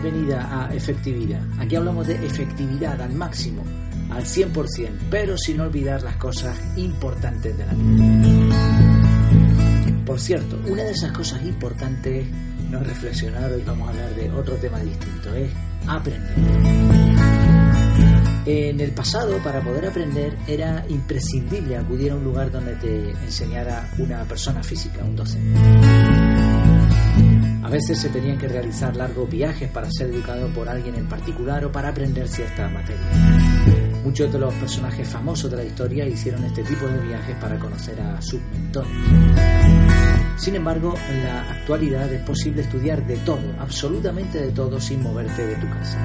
Bienvenida a Efectividad. Aquí hablamos de efectividad al máximo, al 100%, pero sin olvidar las cosas importantes de la vida. Por cierto, una de esas cosas importantes, no reflexionar, hoy vamos a hablar de otro tema distinto, es aprender. En el pasado, para poder aprender, era imprescindible acudir a un lugar donde te enseñara una persona física, un docente. Veces se tenían que realizar largos viajes para ser educado por alguien en particular o para aprender cierta materia. Muchos de los personajes famosos de la historia hicieron este tipo de viajes para conocer a sus mentores. Sin embargo, en la actualidad es posible estudiar de todo, absolutamente de todo, sin moverte de tu casa.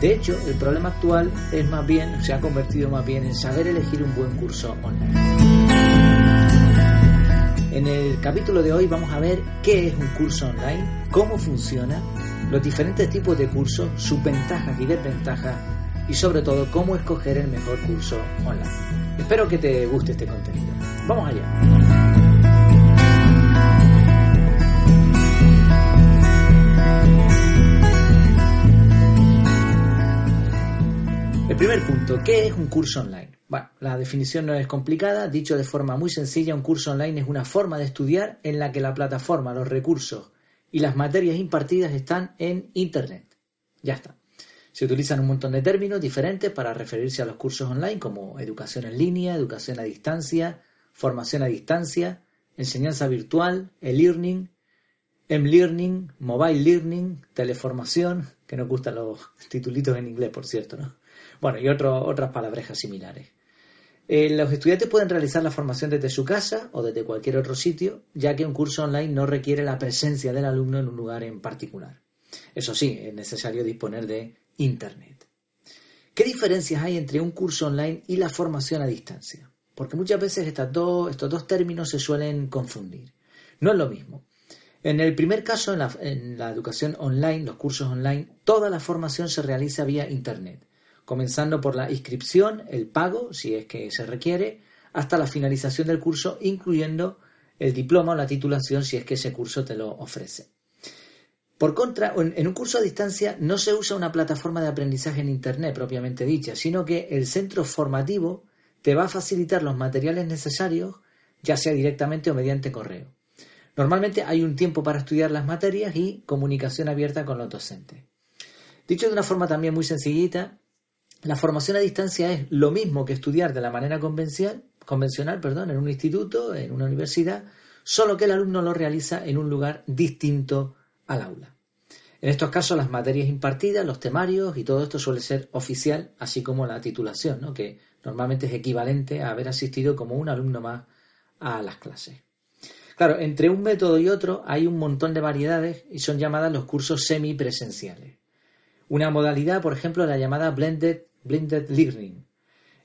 De hecho, el problema actual es más bien, se ha convertido más bien en saber elegir un buen curso online. En el capítulo de hoy vamos a ver qué es un curso online, cómo funciona, los diferentes tipos de cursos, sus ventajas y desventajas y sobre todo cómo escoger el mejor curso online. Espero que te guste este contenido. Vamos allá. El primer punto, ¿qué es un curso online? Bueno, la definición no es complicada, dicho de forma muy sencilla, un curso online es una forma de estudiar en la que la plataforma, los recursos y las materias impartidas están en Internet. Ya está. Se utilizan un montón de términos diferentes para referirse a los cursos online como educación en línea, educación a distancia, formación a distancia, enseñanza virtual, e-learning, m-learning, mobile learning, teleformación, que nos gustan los titulitos en inglés, por cierto, ¿no? Bueno, y otras palabrejas similares. Eh, los estudiantes pueden realizar la formación desde su casa o desde cualquier otro sitio, ya que un curso online no requiere la presencia del alumno en un lugar en particular. Eso sí, es necesario disponer de Internet. ¿Qué diferencias hay entre un curso online y la formación a distancia? Porque muchas veces estos dos términos se suelen confundir. No es lo mismo. En el primer caso, en la educación online, los cursos online, toda la formación se realiza vía Internet comenzando por la inscripción, el pago, si es que se requiere, hasta la finalización del curso, incluyendo el diploma o la titulación, si es que ese curso te lo ofrece. Por contra, en un curso a distancia no se usa una plataforma de aprendizaje en Internet propiamente dicha, sino que el centro formativo te va a facilitar los materiales necesarios, ya sea directamente o mediante correo. Normalmente hay un tiempo para estudiar las materias y comunicación abierta con los docentes. Dicho de una forma también muy sencillita, la formación a distancia es lo mismo que estudiar de la manera convencional, convencional perdón, en un instituto, en una universidad, solo que el alumno lo realiza en un lugar distinto al aula. En estos casos, las materias impartidas, los temarios y todo esto suele ser oficial, así como la titulación, que normalmente es equivalente a haber asistido como un alumno más a las clases. Claro, entre un método y otro hay un montón de variedades y son llamadas los cursos semipresenciales. Una modalidad, por ejemplo, la llamada Blended Blended Learning.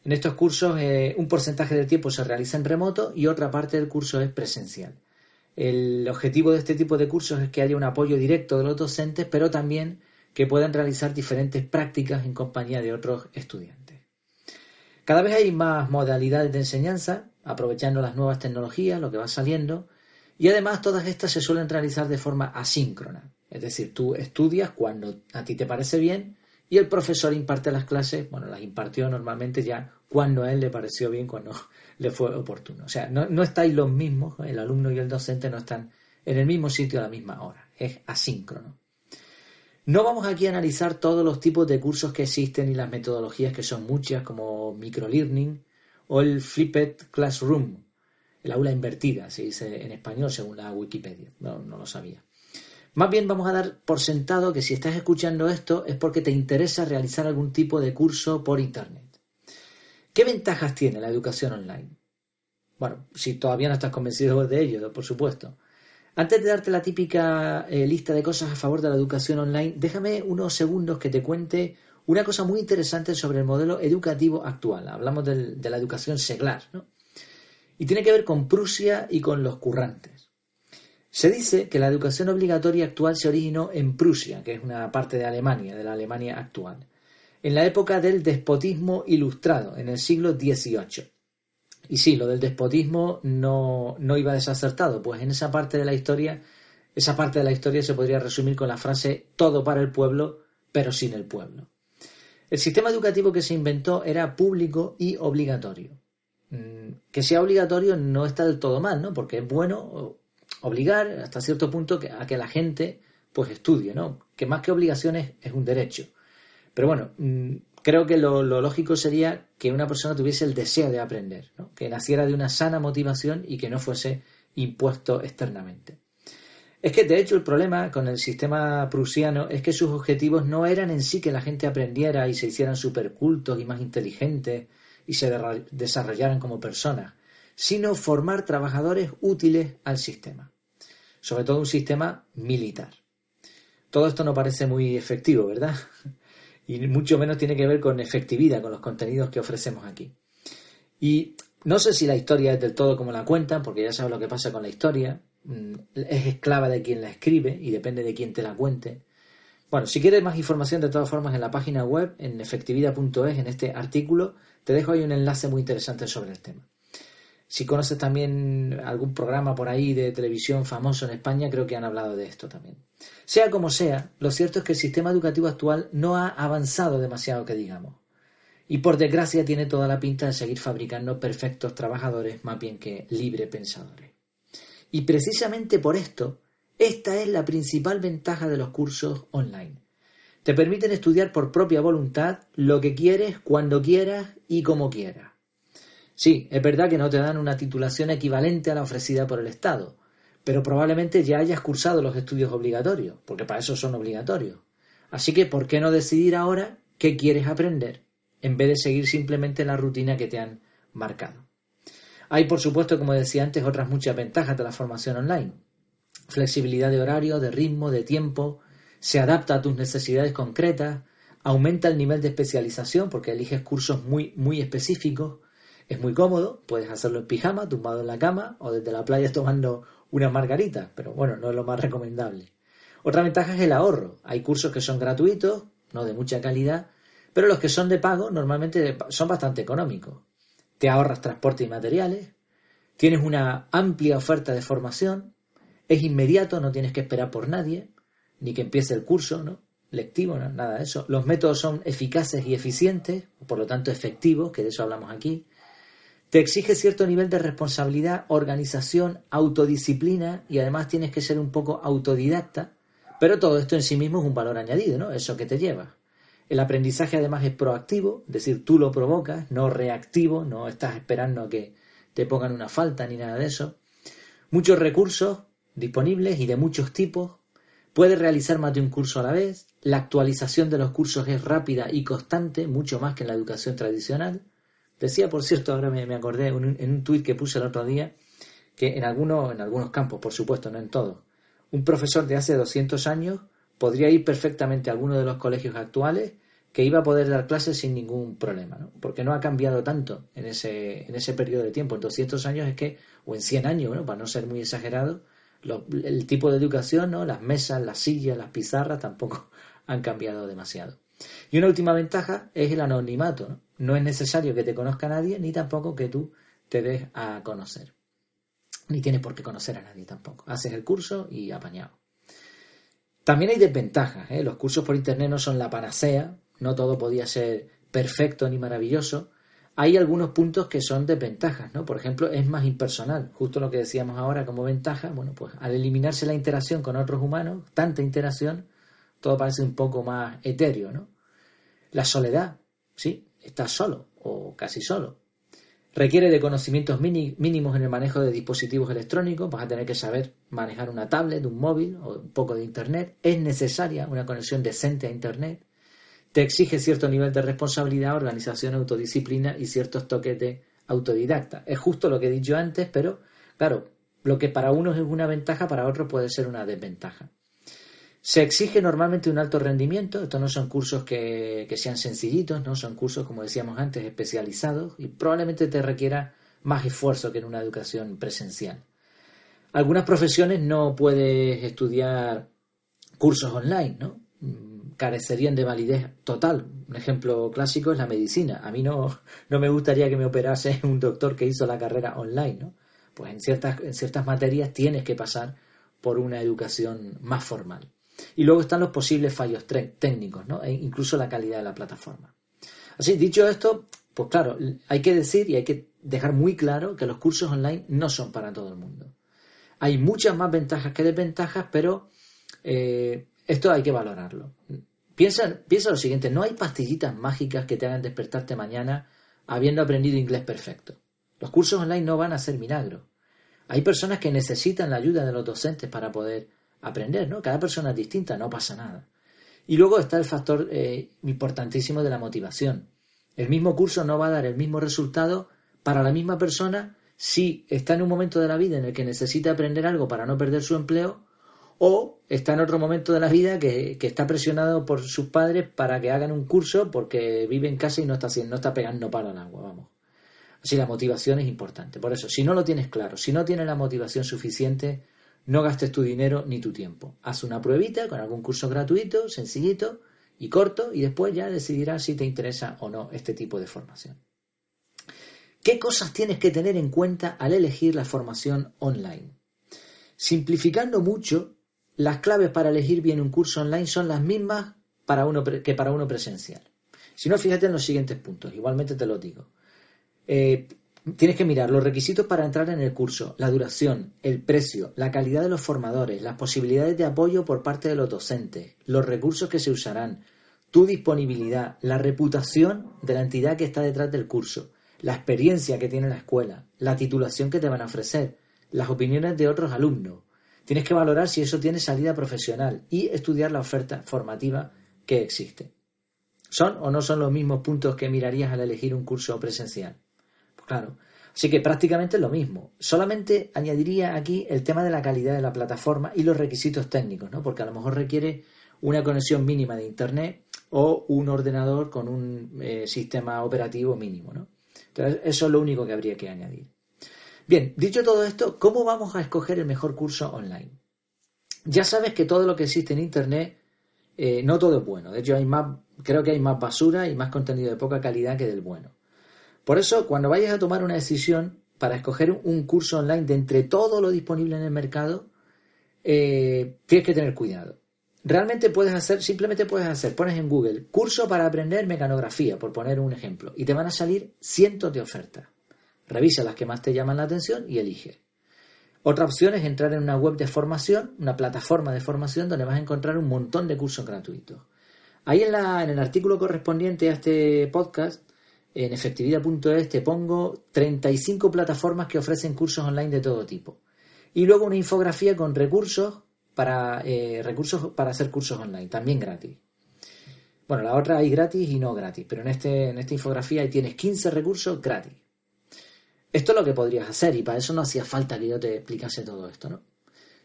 En estos cursos eh, un porcentaje del tiempo se realiza en remoto y otra parte del curso es presencial. El objetivo de este tipo de cursos es que haya un apoyo directo de los docentes, pero también que puedan realizar diferentes prácticas en compañía de otros estudiantes. Cada vez hay más modalidades de enseñanza, aprovechando las nuevas tecnologías, lo que va saliendo, y además todas estas se suelen realizar de forma asíncrona. Es decir, tú estudias cuando a ti te parece bien y el profesor imparte las clases, bueno, las impartió normalmente ya cuando a él le pareció bien, cuando le fue oportuno. O sea, no, no estáis los mismos, el alumno y el docente no están en el mismo sitio a la misma hora, es asíncrono. No vamos aquí a analizar todos los tipos de cursos que existen y las metodologías que son muchas, como microlearning o el flipped classroom, el aula invertida, se dice en español según la Wikipedia. No, no lo sabía. Más bien vamos a dar por sentado que si estás escuchando esto es porque te interesa realizar algún tipo de curso por Internet. ¿Qué ventajas tiene la educación online? Bueno, si todavía no estás convencido de ello, por supuesto. Antes de darte la típica eh, lista de cosas a favor de la educación online, déjame unos segundos que te cuente una cosa muy interesante sobre el modelo educativo actual. Hablamos de la educación seglar, ¿no? Y tiene que ver con Prusia y con los currantes. Se dice que la educación obligatoria actual se originó en Prusia, que es una parte de Alemania, de la Alemania actual, en la época del despotismo ilustrado, en el siglo XVIII. Y sí, lo del despotismo no, no iba desacertado, pues en esa parte de la historia Esa parte de la historia se podría resumir con la frase todo para el pueblo, pero sin el pueblo. El sistema educativo que se inventó era público y obligatorio. Mm, que sea obligatorio no está del todo mal, ¿no? Porque es bueno obligar hasta cierto punto a que la gente pues estudie, ¿no? Que más que obligaciones es un derecho. Pero bueno, mm, creo que lo, lógico sería que una persona tuviese el deseo de aprender, ¿no? que naciera de una sana motivación y que no fuese impuesto externamente. Es que, de hecho, el problema con el sistema prusiano es que sus objetivos no eran en sí que la gente aprendiera y se hicieran supercultos y más inteligentes y se desarrollaran como personas, sino formar trabajadores útiles al sistema, sobre todo un sistema militar. Todo esto no parece muy efectivo, ¿verdad? Y mucho menos tiene que ver con efectividad, con los contenidos que ofrecemos aquí. Y no sé si la historia es del todo como la cuentan, porque ya sabes lo que pasa con la historia. Mm, es esclava de quien la escribe y depende de quien te la cuente. Bueno, si quieres más información, de todas formas, en la página web, en efectividad.es, en este artículo, te dejo ahí un enlace muy interesante sobre el tema. Si conoces también algún programa por ahí de televisión famoso en España, creo que han hablado de esto también. Sea como sea, lo cierto es que el sistema educativo actual no ha avanzado demasiado que digamos. Y por desgracia tiene toda la pinta de seguir fabricando perfectos trabajadores más bien que libre pensadores. Y precisamente por esto, esta es la principal ventaja de los cursos online. Te permiten estudiar por propia voluntad lo que quieres, cuando quieras y como quieras. Sí, es verdad que no te dan una titulación equivalente a la ofrecida por el Estado, pero probablemente ya hayas cursado los estudios obligatorios, porque para eso son obligatorios. Así que, ¿por qué no decidir ahora qué quieres aprender, en vez de seguir simplemente la rutina que te han marcado? Hay, por supuesto, como decía antes, otras muchas ventajas de la formación online. Flexibilidad de horario, de ritmo, de tiempo, se adapta a tus necesidades concretas, aumenta el nivel de especialización porque eliges cursos muy, muy específicos, es muy cómodo, puedes hacerlo en pijama, tumbado en la cama o desde la playa tomando una margarita, pero bueno, no es lo más recomendable. Otra ventaja es el ahorro. Hay cursos que son gratuitos, no de mucha calidad, pero los que son de pago normalmente son bastante económicos. Te ahorras transporte y materiales, tienes una amplia oferta de formación, es inmediato, no tienes que esperar por nadie, ni que empiece el curso, ¿no? Lectivo, nada de eso. Los métodos son eficaces y eficientes, por lo tanto efectivos, que de eso hablamos aquí. Te exige cierto nivel de responsabilidad, organización, autodisciplina y además tienes que ser un poco autodidacta, pero todo esto en sí mismo es un valor añadido, ¿no? Eso que te lleva. El aprendizaje además es proactivo, es decir, tú lo provocas, no reactivo, no estás esperando a que te pongan una falta ni nada de eso. Muchos recursos disponibles y de muchos tipos. Puedes realizar más de un curso a la vez. La actualización de los cursos es rápida y constante, mucho más que en la educación tradicional. Decía, por cierto, ahora me, acordé en un tuit que puse el otro día, que en, algunos, en algunos campos, por supuesto, no en todos, un profesor de hace 200 años podría ir perfectamente a alguno de los colegios actuales que iba a poder dar clases sin ningún problema, ¿no? porque no ha cambiado tanto en ese, en ese periodo de tiempo. En 200 años es que, o en 100 años, ¿no? para no ser muy exagerado, el tipo de educación, ¿no? las mesas, las sillas, las pizarras tampoco han cambiado demasiado. Y una última ventaja es el anonimato. ¿no? No es necesario que te conozca nadie, ni tampoco que tú te des a conocer. Ni tienes por qué conocer a nadie tampoco. Haces el curso y apañado. También hay desventajas. ¿eh? Los cursos por Internet no son la panacea, no todo podía ser perfecto ni maravilloso. Hay algunos puntos que son desventajas, ¿no? Por ejemplo, es más impersonal. Justo lo que decíamos ahora como ventaja, bueno, pues al eliminarse la interacción con otros humanos, tanta interacción, todo parece un poco más etéreo, ¿no? La soledad, sí, estás solo o casi solo. Requiere de conocimientos mínimos en el manejo de dispositivos electrónicos, vas a tener que saber manejar una tablet, un móvil o un poco de Internet. Es necesaria una conexión decente a Internet. Te exige cierto nivel de responsabilidad, organización, autodisciplina y ciertos toques de autodidacta. Es justo lo que he dicho antes, pero claro, lo que para unos es una ventaja, para otros puede ser una desventaja. Se exige normalmente un alto rendimiento, estos no son cursos que, sean sencillitos, no son cursos, como decíamos antes, especializados y probablemente te requiera más esfuerzo que en una educación presencial. Algunas profesiones no puedes estudiar cursos online, ¿no? Mm, carecerían de validez total. Un ejemplo clásico es la medicina. A mí no, no me gustaría que me operase un doctor que hizo la carrera online, ¿no? Pues en ciertas, en ciertas materias tienes que pasar por una educación más formal. Y luego están los posibles fallos técnicos, ¿no? e incluso la calidad de la plataforma. Así, dicho esto, pues claro, hay que decir y hay que dejar muy claro que los cursos online no son para todo el mundo. Hay muchas más ventajas que desventajas, pero eh, esto hay que valorarlo. Piensa, piensa lo siguiente, no hay pastillitas mágicas que te hagan despertarte mañana habiendo aprendido inglés perfecto. Los cursos online no van a ser milagros. Hay personas que necesitan la ayuda de los docentes para poder aprender, ¿no? Cada persona es distinta, no pasa nada. Y luego está el factor eh, importantísimo de la motivación. El mismo curso no va a dar el mismo resultado para la misma persona si está en un momento de la vida en el que necesita aprender algo para no perder su empleo o está en otro momento de la vida que, está presionado por sus padres para que hagan un curso porque vive en casa y no está, no está pegando para el agua, vamos. Así la motivación es importante. Por eso, si no lo tienes claro, si no tienes la motivación suficiente, no gastes tu dinero ni tu tiempo. Haz una pruebita con algún curso gratuito, sencillito y corto, y después ya decidirás si te interesa o no este tipo de formación. ¿Qué cosas tienes que tener en cuenta al elegir la formación online? Simplificando mucho, las claves para elegir bien un curso online son las mismas para uno que para uno presencial. Si no, fíjate en los siguientes puntos, igualmente te lo digo. Eh, Tienes que mirar los requisitos para entrar en el curso, la duración, el precio, la calidad de los formadores, las posibilidades de apoyo por parte de los docentes, los recursos que se usarán, tu disponibilidad, la reputación de la entidad que está detrás del curso, la experiencia que tiene la escuela, la titulación que te van a ofrecer, las opiniones de otros alumnos. Tienes que valorar si eso tiene salida profesional y estudiar la oferta formativa que existe. ¿Son o no son los mismos puntos que mirarías al elegir un curso presencial? Claro. Así que prácticamente es lo mismo. Solamente añadiría aquí el tema de la calidad de la plataforma y los requisitos técnicos, ¿no? Porque a lo mejor requiere una conexión mínima de Internet o un ordenador con un eh, sistema operativo mínimo, ¿no? Entonces, eso es lo único que habría que añadir. Bien, dicho todo esto, ¿cómo vamos a escoger el mejor curso online? Ya sabes que todo lo que existe en Internet, eh, no todo es bueno. De hecho, hay más, creo que hay más basura y más contenido de poca calidad que del bueno. Por eso, cuando vayas a tomar una decisión para escoger un curso online de entre todo lo disponible en el mercado, eh, tienes que tener cuidado. Realmente puedes hacer, simplemente puedes hacer, pones en Google curso para aprender mecanografía, por poner un ejemplo, y te van a salir cientos de ofertas. Revisa las que más te llaman la atención y elige. Otra opción es entrar en una web de formación, una plataforma de formación donde vas a encontrar un montón de cursos gratuitos. Ahí en, la, en el artículo correspondiente a este podcast en efectividad.es te pongo 35 plataformas que ofrecen cursos online de todo tipo. Y luego una infografía con recursos para, eh, recursos para hacer cursos online, también gratis. Bueno, la otra hay gratis y no gratis, pero en, este, en esta infografía ahí tienes 15 recursos gratis. Esto es lo que podrías hacer y para eso no hacía falta que yo te explicase todo esto, ¿no?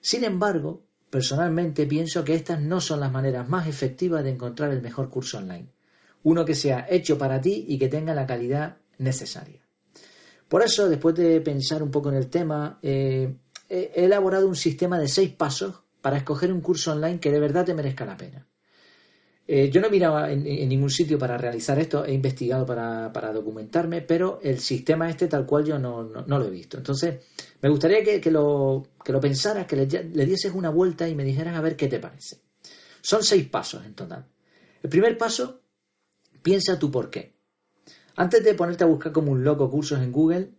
Sin embargo, personalmente pienso que estas no son las maneras más efectivas de encontrar el mejor curso online uno que sea hecho para ti y que tenga la calidad necesaria. Por eso, después de pensar un poco en el tema, eh, he elaborado un sistema de seis pasos para escoger un curso online que de verdad te merezca la pena. Eh, yo no miraba en, ningún sitio para realizar esto, he investigado para, documentarme, pero el sistema este tal cual yo no, lo he visto. Entonces, me gustaría que, lo, que lo pensaras, que le, le dieses una vuelta y me dijeras a ver qué te parece. Son seis pasos en total. El primer paso Piensa tú por qué. Antes de ponerte a buscar como un loco cursos en Google,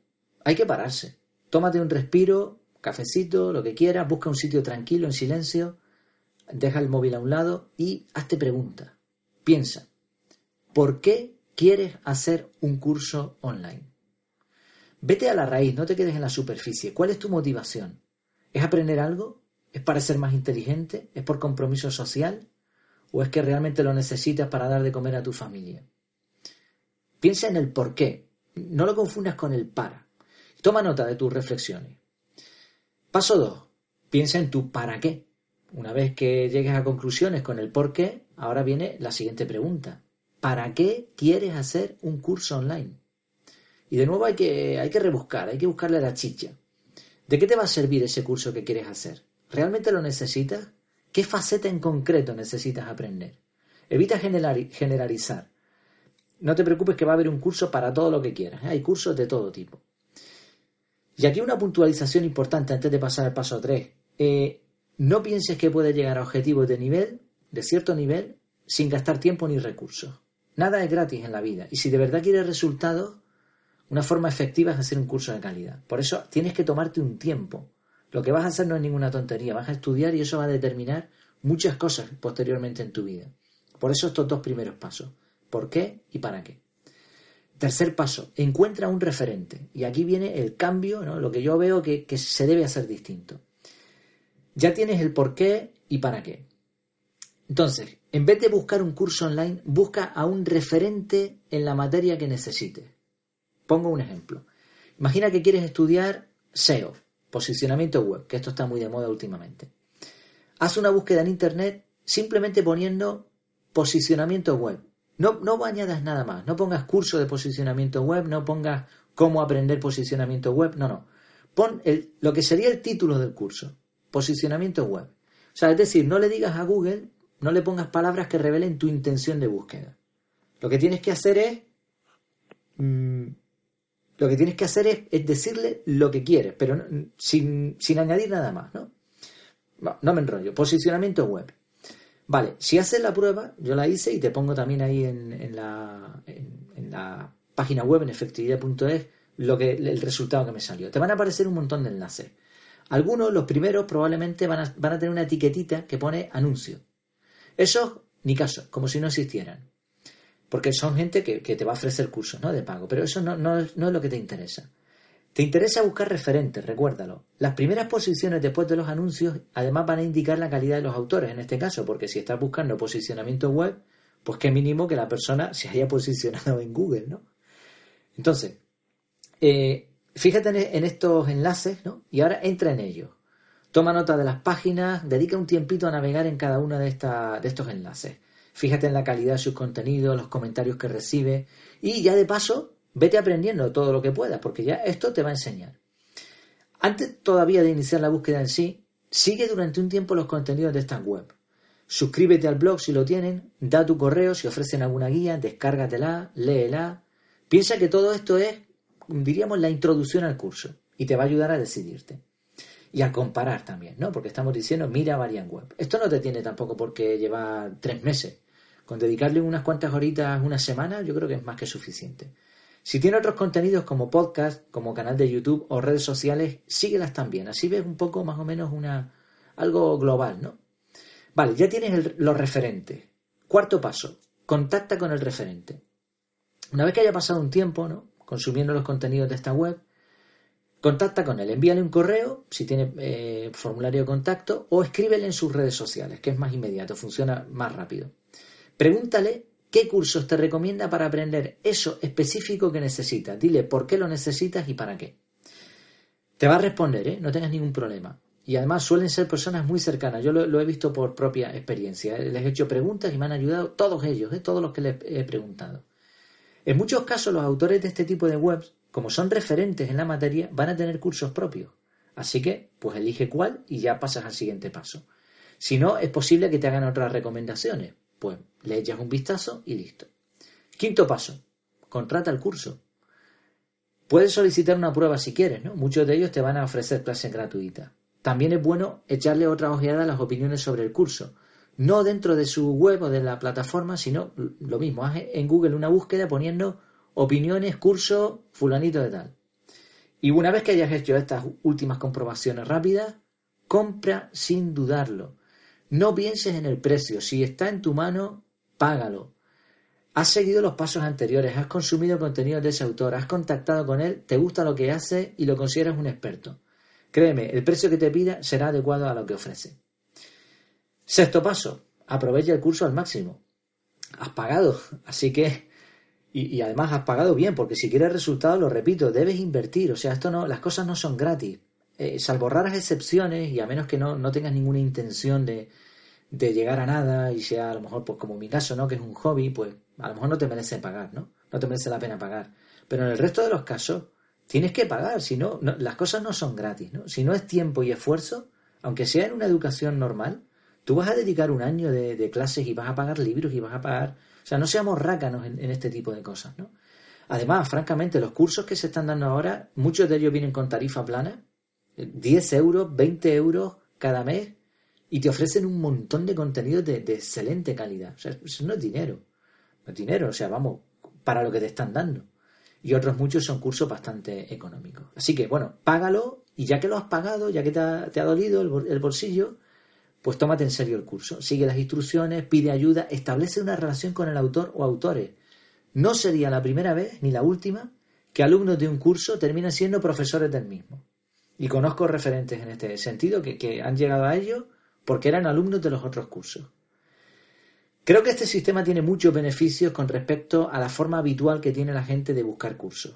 hay que pararse. Tómate un respiro, cafecito, lo que quieras, busca un sitio tranquilo, en silencio, deja el móvil a un lado y hazte pregunta. Piensa, ¿por qué quieres hacer un curso online? Vete a la raíz, no te quedes en la superficie. ¿Cuál es tu motivación? ¿Es aprender algo? ¿Es para ser más inteligente? ¿Es por compromiso social? O es que realmente lo necesitas para dar de comer a tu familia. Piensa en el por qué, no lo confundas con el para. Toma nota de tus reflexiones. Paso 2. Piensa en tu para qué. Una vez que llegues a conclusiones con el por qué, ahora viene la siguiente pregunta. ¿Para qué quieres hacer un curso online? Y de nuevo hay que, hay que rebuscar, hay que buscarle la chicha. ¿De qué te va a servir ese curso que quieres hacer? ¿Realmente lo necesitas? ¿Qué faceta en concreto necesitas aprender? Evita generalizar. No te preocupes que va a haber un curso para todo lo que quieras. ¿eh? Hay cursos de todo tipo. Y aquí una puntualización importante antes de pasar al paso 3. Eh, no pienses que puedes llegar a objetivos de nivel, de cierto nivel, sin gastar tiempo ni recursos. Nada es gratis en la vida. Y si de verdad quieres resultados, una forma efectiva es hacer un curso de calidad. Por eso tienes que tomarte un tiempo. Lo que vas a hacer no es ninguna tontería. Vas a estudiar y eso va a determinar muchas cosas posteriormente en tu vida. Por eso estos dos primeros pasos. ¿Por qué y para qué? Tercer paso, encuentra un referente. Y aquí viene el cambio, lo que yo veo que, que se debe hacer distinto. Ya tienes el por qué y para qué. Entonces, en vez de buscar un curso online, busca a un referente en la materia que necesites. Pongo un ejemplo. Imagina que quieres estudiar SEO, posicionamiento web, que esto está muy de moda últimamente. Haz una búsqueda en Internet simplemente poniendo posicionamiento web. No, no añadas nada más, no pongas curso de posicionamiento web, no pongas cómo aprender posicionamiento web, no, no. Pon el, lo que sería el título del curso, posicionamiento web. O sea, es decir, no le digas a Google, no le pongas palabras que revelen tu intención de búsqueda. Lo que tienes que hacer es mm, lo que tienes que hacer es, decirle lo que quieres, pero sin, añadir nada más, ¿no? ¿no? me enrollo. Posicionamiento web. Vale, si haces la prueba, yo la hice y te pongo también ahí en, la, en, la página web, en efectividad.es, lo que, el resultado que me salió. Te van a aparecer un montón de enlaces. Algunos, los primeros, probablemente van a, van a tener una etiquetita que pone anuncio. Esos, ni caso, como si no existieran porque son gente que, te va a ofrecer cursos ¿no? de pago, pero eso no, es, lo que te interesa. Te interesa buscar referentes, recuérdalo. Las primeras posiciones después de los anuncios además van a indicar la calidad de los autores en este caso, porque si estás buscando posicionamiento web, pues qué mínimo que la persona se haya posicionado en Google, ¿no? Entonces, eh, fíjate en estos enlaces, ¿no? Y ahora entra en ellos. Toma nota de las páginas, dedica un tiempito a navegar en cada uno de, de estos enlaces. Fíjate en la calidad de sus contenidos, los comentarios que recibe y ya de paso vete aprendiendo todo lo que puedas porque ya esto te va a enseñar. Antes todavía de iniciar la búsqueda en sí, sigue durante un tiempo los contenidos de esta web. Suscríbete al blog si lo tienen, da tu correo si ofrecen alguna guía, descárgatela, léela. Piensa que todo esto es, diríamos, la introducción al curso y te va a ayudar a decidirte. Y a comparar también, ¿no? Porque estamos diciendo, mira Variant Web. Esto no te tiene tampoco por qué llevar tres meses. Con dedicarle unas cuantas horitas, una semana, yo creo que es más que suficiente. Si tiene otros contenidos como podcast, como canal de YouTube o redes sociales, síguelas también. Así ves un poco más o menos una algo global, ¿no? Vale, ya tienes los referentes. Cuarto paso, contacta con el referente. Una vez que haya pasado un tiempo, ¿no? Consumiendo los contenidos de esta web, contacta con él, envíale un correo, si tiene eh, formulario de contacto, o escríbele en sus redes sociales, que es más inmediato, funciona más rápido. Pregúntale qué cursos te recomienda para aprender eso específico que necesitas. Dile por qué lo necesitas y para qué. Te va a responder, ¿eh? no tengas ningún problema. Y además suelen ser personas muy cercanas. Yo lo, he visto por propia experiencia. ¿eh? Les he hecho preguntas y me han ayudado todos ellos, ¿eh? todos los que les he preguntado. En muchos casos los autores de este tipo de webs, como son referentes en la materia, van a tener cursos propios. Así que, pues elige cuál y ya pasas al siguiente paso. Si no, es posible que te hagan otras recomendaciones. Pues le echas un vistazo y listo. Quinto paso, contrata el curso. Puedes solicitar una prueba si quieres, ¿no? Muchos de ellos te van a ofrecer clases gratuitas. También es bueno echarle otra ojeada a las opiniones sobre el curso. No dentro de su web o de la plataforma, sino lo mismo. Haz en Google una búsqueda poniendo opiniones, curso, fulanito de tal. Y una vez que hayas hecho estas últimas comprobaciones rápidas, compra sin dudarlo. No pienses en el precio. Si está en tu mano, págalo. Has seguido los pasos anteriores, has consumido contenido de ese autor, has contactado con él, te gusta lo que hace y lo consideras un experto. Créeme, el precio que te pida será adecuado a lo que ofrece. Sexto paso, aprovecha el curso al máximo. Has pagado, así que y, además has pagado bien, porque si quieres resultados, lo repito, debes invertir. O sea, esto no, las cosas no son gratis. Eh, salvo raras excepciones, y a menos que no, no tengas ninguna intención de, de llegar a nada y sea a lo mejor, pues como mi caso, ¿no? Que es un hobby, pues a lo mejor no te merece pagar, ¿no? No te merece la pena pagar. Pero en el resto de los casos, tienes que pagar, si no, las cosas no son gratis, ¿no? Si no es tiempo y esfuerzo, aunque sea en una educación normal, tú vas a dedicar un año de, clases y vas a pagar libros y vas a pagar. O sea, no seamos rácanos en, en este tipo de cosas, ¿no? Además, francamente, los cursos que se están dando ahora, muchos de ellos vienen con tarifa plana, 10 euros, 20 euros cada mes, y te ofrecen un montón de contenido de, excelente calidad. O sea, eso no es dinero. No es dinero, o sea, vamos, para lo que te están dando. Y otros muchos son cursos bastante económicos. Así que, bueno, págalo y ya que lo has pagado, ya que te ha, dolido el bolsillo, pues tómate en serio el curso. Sigue las instrucciones, pide ayuda, establece una relación con el autor o autores. No sería la primera vez ni la última que alumnos de un curso terminan siendo profesores del mismo. Y conozco referentes en este sentido que, han llegado a ello porque eran alumnos de los otros cursos. Creo que este sistema tiene muchos beneficios con respecto a la forma habitual que tiene la gente de buscar cursos.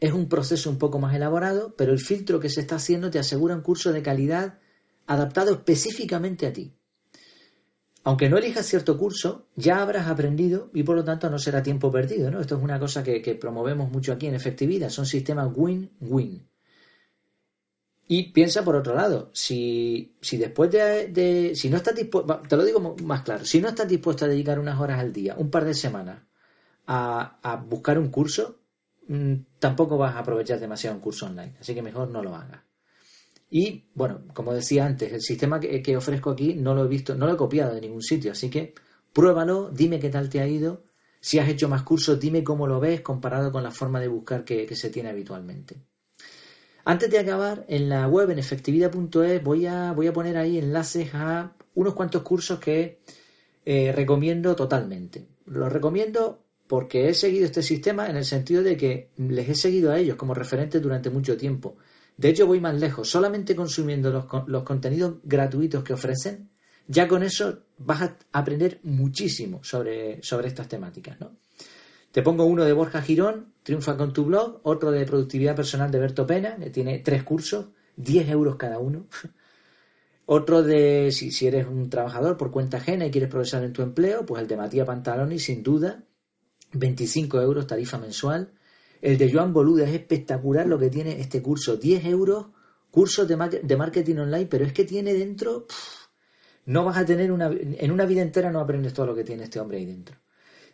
Es un proceso un poco más elaborado, pero el filtro que se está haciendo te asegura un curso de calidad adaptado específicamente a ti. Aunque no elijas cierto curso, ya habrás aprendido y por lo tanto no será tiempo perdido. ¿no? Esto es una cosa que, promovemos mucho aquí en efectividad. Son sistemas win-win. Y piensa por otro lado, si, si después de, si no estás dispuesto, te lo digo más claro, si no estás dispuesto a dedicar unas horas al día, un par de semanas, a, a buscar un curso, mm, tampoco vas a aprovechar demasiado un curso online. Así que mejor no lo hagas. Y bueno, como decía antes, el sistema que, ofrezco aquí no lo he visto, no lo he copiado de ningún sitio, así que pruébalo, dime qué tal te ha ido. Si has hecho más cursos, dime cómo lo ves comparado con la forma de buscar que, se tiene habitualmente. Antes de acabar, en la web en efectividad.es voy a, voy a poner ahí enlaces a unos cuantos cursos que eh, recomiendo totalmente. Los recomiendo porque he seguido este sistema en el sentido de que les he seguido a ellos como referentes durante mucho tiempo. De hecho, voy más lejos. Solamente consumiendo los, contenidos gratuitos que ofrecen, ya con eso vas a aprender muchísimo sobre, sobre estas temáticas. ¿no? Te pongo uno de Borja Girón, Triunfa con tu blog, otro de Productividad Personal de Berto Pena, que tiene tres cursos, 10 euros cada uno. Otro de, si, si eres un trabajador por cuenta ajena y quieres progresar en tu empleo, pues el de Matías Pantaloni, sin duda, 25 euros tarifa mensual. El de Joan Boluda es espectacular lo que tiene este curso. 10 euros, curso de, marketing online, pero es que tiene dentro... no vas a tener una... En una vida entera no aprendes todo lo que tiene este hombre ahí dentro.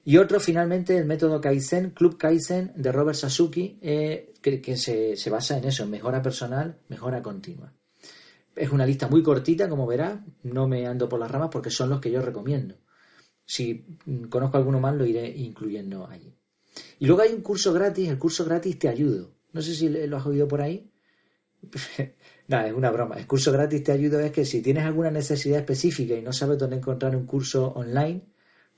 Y otro, finalmente, el método Kaizen, Club Kaizen de Robert Sasuki, eh, que, se, se, basa en eso, mejora personal, mejora continua. Es una lista muy cortita, como verás, no me ando por las ramas porque son los que yo recomiendo. Si conozco alguno más, lo iré incluyendo allí. Y luego hay un curso gratis, el curso gratis Te Ayudo. No sé si lo has oído por ahí. Nada, es una broma. El curso gratis Te Ayudo es que si tienes alguna necesidad específica y no sabes dónde encontrar un curso online,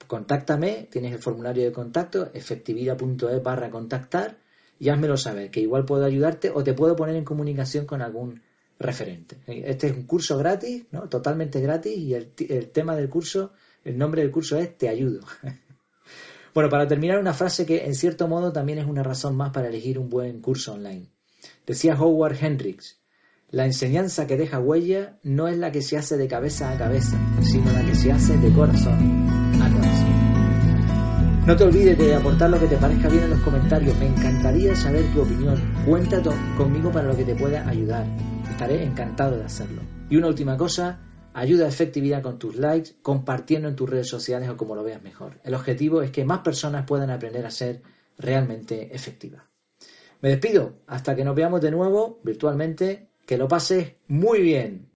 contáctame, tienes el formulario de contacto, efectividad.es barra contactar y házmelo saber, que igual puedo ayudarte o te puedo poner en comunicación con algún referente. Este es un curso gratis, ¿no? totalmente gratis, y el, el tema del curso, el nombre del curso es Te ayudo. Bueno, para terminar, una frase que en cierto modo también es una razón más para elegir un buen curso online. Decía Howard Hendricks, la enseñanza que deja huella no es la que se hace de cabeza a cabeza, sino la que se hace de corazón. No te olvides de aportar lo que te parezca bien en los comentarios. Me encantaría saber tu opinión. Cuenta conmigo para lo que te pueda ayudar. Estaré encantado de hacerlo. Y una última cosa, Ayuda a efectividad con tus likes, compartiendo en tus redes sociales o como lo veas mejor. El objetivo es que más personas puedan aprender a ser realmente efectivas. Me despido hasta que nos veamos de nuevo virtualmente. Que lo pases muy bien.